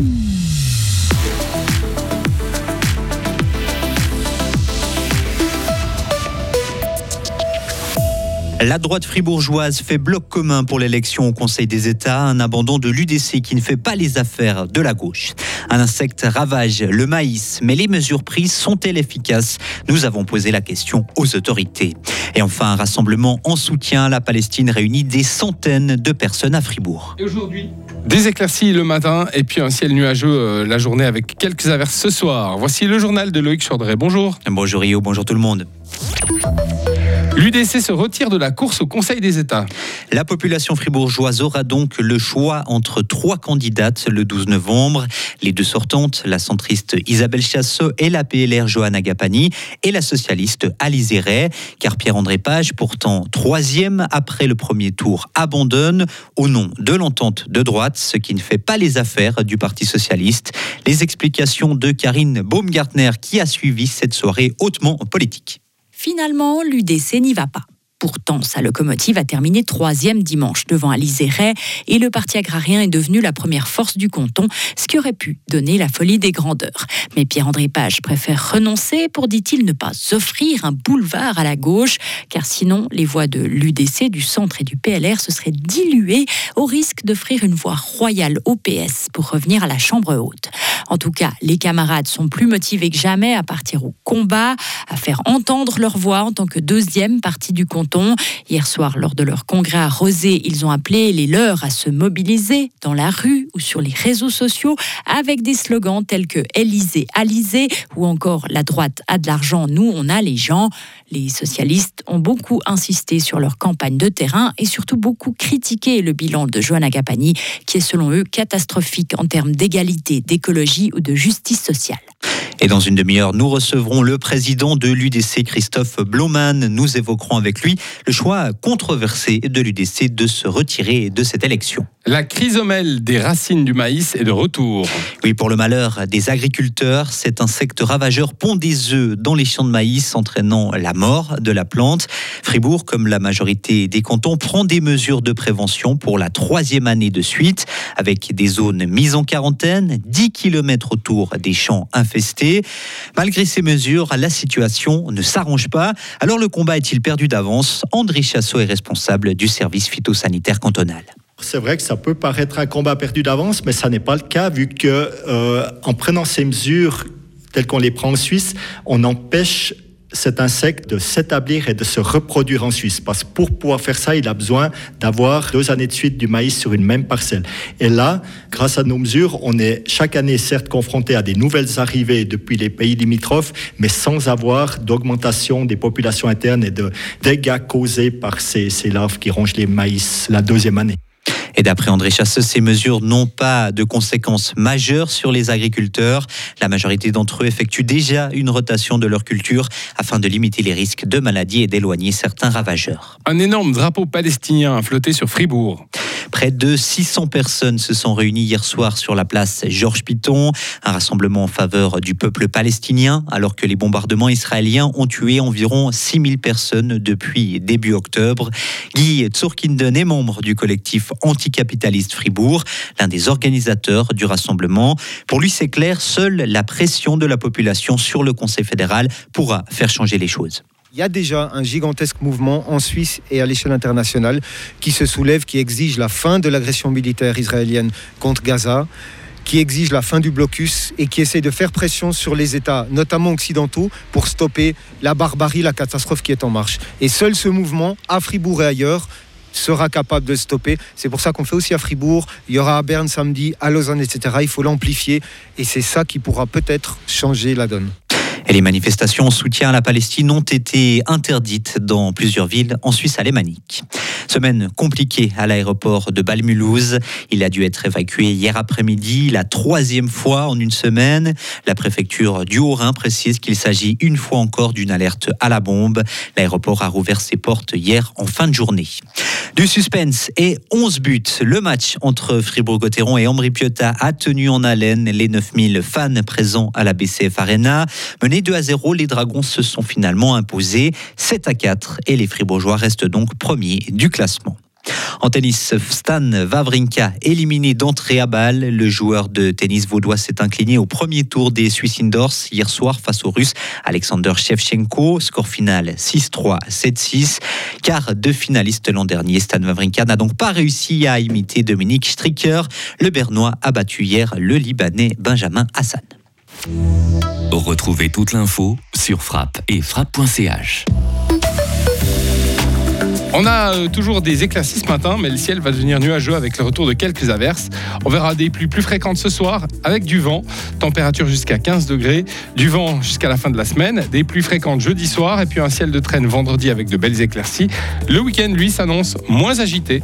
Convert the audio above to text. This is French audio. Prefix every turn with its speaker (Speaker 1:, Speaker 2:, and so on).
Speaker 1: Mm-hmm. La droite fribourgeoise fait bloc commun pour l'élection au Conseil des États, un abandon de l'UDC qui ne fait pas les affaires de la gauche. Un insecte ravage le maïs, mais les mesures prises sont-elles efficaces? Nous avons posé la question aux autorités. Et enfin, un rassemblement en soutien à la Palestine réunit des centaines de personnes à Fribourg.
Speaker 2: Et aujourd'hui des éclaircies le matin et puis un ciel nuageux euh, la journée avec quelques averses ce soir. Voici le journal de Loïc Chaudret. Bonjour.
Speaker 1: Bonjour Rio, bonjour tout le monde.
Speaker 2: L'UDC se retire de la course au Conseil des États.
Speaker 1: La population fribourgeoise aura donc le choix entre trois candidates le 12 novembre. Les deux sortantes, la centriste Isabelle Chassot et la PLR Johanna Gapani et la socialiste Alice Ray, car Pierre-André Page, pourtant troisième après le premier tour, abandonne au nom de l'entente de droite, ce qui ne fait pas les affaires du Parti socialiste. Les explications de Karine Baumgartner qui a suivi cette soirée hautement politique.
Speaker 3: Finalement, l'UDC n'y va pas. Pourtant, sa locomotive a terminé troisième dimanche devant Alizé-Ray et le parti agrarien est devenu la première force du canton, ce qui aurait pu donner la folie des grandeurs. Mais Pierre-André Page préfère renoncer pour, dit-il, ne pas offrir un boulevard à la gauche, car sinon les voix de l'UDC, du centre et du PLR se seraient diluées au risque d'offrir une voie royale au PS pour revenir à la Chambre haute. En tout cas, les camarades sont plus motivés que jamais à partir au combat, à faire entendre leur voix en tant que deuxième parti du canton Hier soir, lors de leur congrès à Rosé, ils ont appelé les leurs à se mobiliser dans la rue ou sur les réseaux sociaux avec des slogans tels que Élysée, Alizé ou encore La droite a de l'argent, nous on a les gens. Les socialistes ont beaucoup insisté sur leur campagne de terrain et surtout beaucoup critiqué le bilan de Johanna Gapani, qui est selon eux catastrophique en termes d'égalité, d'écologie ou de justice sociale.
Speaker 1: Et dans une demi-heure, nous recevrons le président de l'UDC, Christophe Bloman. Nous évoquerons avec lui le choix controversé de l'UDC de se retirer de cette élection.
Speaker 2: La chrysomèle des racines du maïs est de retour.
Speaker 1: Oui, pour le malheur des agriculteurs, cet insecte ravageur pond des œufs dans les champs de maïs, entraînant la mort de la plante. Fribourg, comme la majorité des cantons, prend des mesures de prévention pour la troisième année de suite, avec des zones mises en quarantaine, 10 km autour des champs infestés. Malgré ces mesures, la situation ne s'arrange pas. Alors le combat est-il perdu d'avance? André Chassot est responsable du service phytosanitaire cantonal.
Speaker 4: C'est vrai que ça peut paraître un combat perdu d'avance, mais ça n'est pas le cas vu que euh, en prenant ces mesures telles qu'on les prend en Suisse, on empêche cet insecte de s'établir et de se reproduire en Suisse. Parce que pour pouvoir faire ça, il a besoin d'avoir deux années de suite du maïs sur une même parcelle. Et là, grâce à nos mesures, on est chaque année certes confronté à des nouvelles arrivées depuis les pays limitrophes, mais sans avoir d'augmentation des populations internes et de dégâts causés par ces, ces larves qui rongent les maïs la deuxième année.
Speaker 1: Et d'après André Chasseux, ces mesures n'ont pas de conséquences majeures sur les agriculteurs. La majorité d'entre eux effectuent déjà une rotation de leur culture afin de limiter les risques de maladies et d'éloigner certains ravageurs.
Speaker 2: Un énorme drapeau palestinien a flotté sur Fribourg.
Speaker 1: Près de 600 personnes se sont réunies hier soir sur la place Georges Piton, un rassemblement en faveur du peuple palestinien, alors que les bombardements israéliens ont tué environ 6000 personnes depuis début octobre. Guy Tsurkinden est membre du collectif anticapitaliste Fribourg, l'un des organisateurs du rassemblement. Pour lui, c'est clair, seule la pression de la population sur le Conseil fédéral pourra faire changer les choses.
Speaker 5: Il y a déjà un gigantesque mouvement en Suisse et à l'échelle internationale qui se soulève, qui exige la fin de l'agression militaire israélienne contre Gaza qui exige la fin du blocus et qui essaie de faire pression sur les États, notamment occidentaux, pour stopper la barbarie, la catastrophe qui est en marche. Et seul ce mouvement, à Fribourg et ailleurs, sera capable de stopper. C'est pour ça qu'on fait aussi à Fribourg. Il y aura à Berne samedi, à Lausanne, etc. Il faut l'amplifier et c'est ça qui pourra peut-être changer la donne
Speaker 1: les manifestations en soutien à la Palestine ont été interdites dans plusieurs villes en Suisse alémanique. Semaine compliquée à l'aéroport de Balmulhouse. Il a dû être évacué hier après-midi, la troisième fois en une semaine. La préfecture du Haut-Rhin précise qu'il s'agit une fois encore d'une alerte à la bombe. L'aéroport a rouvert ses portes hier en fin de journée. Du suspense et 11 buts. Le match entre Fribourg-Gotteron et Ambri Piotta a tenu en haleine les 9000 fans présents à la BCF Arena. Menés 2 à 0, les Dragons se sont finalement imposés 7 à 4 et les Fribourgeois restent donc premiers du classement. En tennis, Stan Wawrinka éliminé d'entrée à balle. Le joueur de tennis vaudois s'est incliné au premier tour des Swiss Indoors hier soir face au russe Alexander Shevchenko. Score final 6-3, 7-6. Car deux finalistes l'an dernier, Stan Wawrinka n'a donc pas réussi à imiter Dominique Stricker. Le Bernois a battu hier le Libanais Benjamin Hassan.
Speaker 6: Retrouvez toute l'info sur frappe et frappe.ch.
Speaker 2: On a euh, toujours des éclaircies ce matin, mais le ciel va devenir nuageux avec le retour de quelques averses. On verra des pluies plus fréquentes ce soir avec du vent, température jusqu'à 15 degrés, du vent jusqu'à la fin de la semaine, des pluies fréquentes jeudi soir et puis un ciel de traîne vendredi avec de belles éclaircies. Le week-end, lui, s'annonce moins agité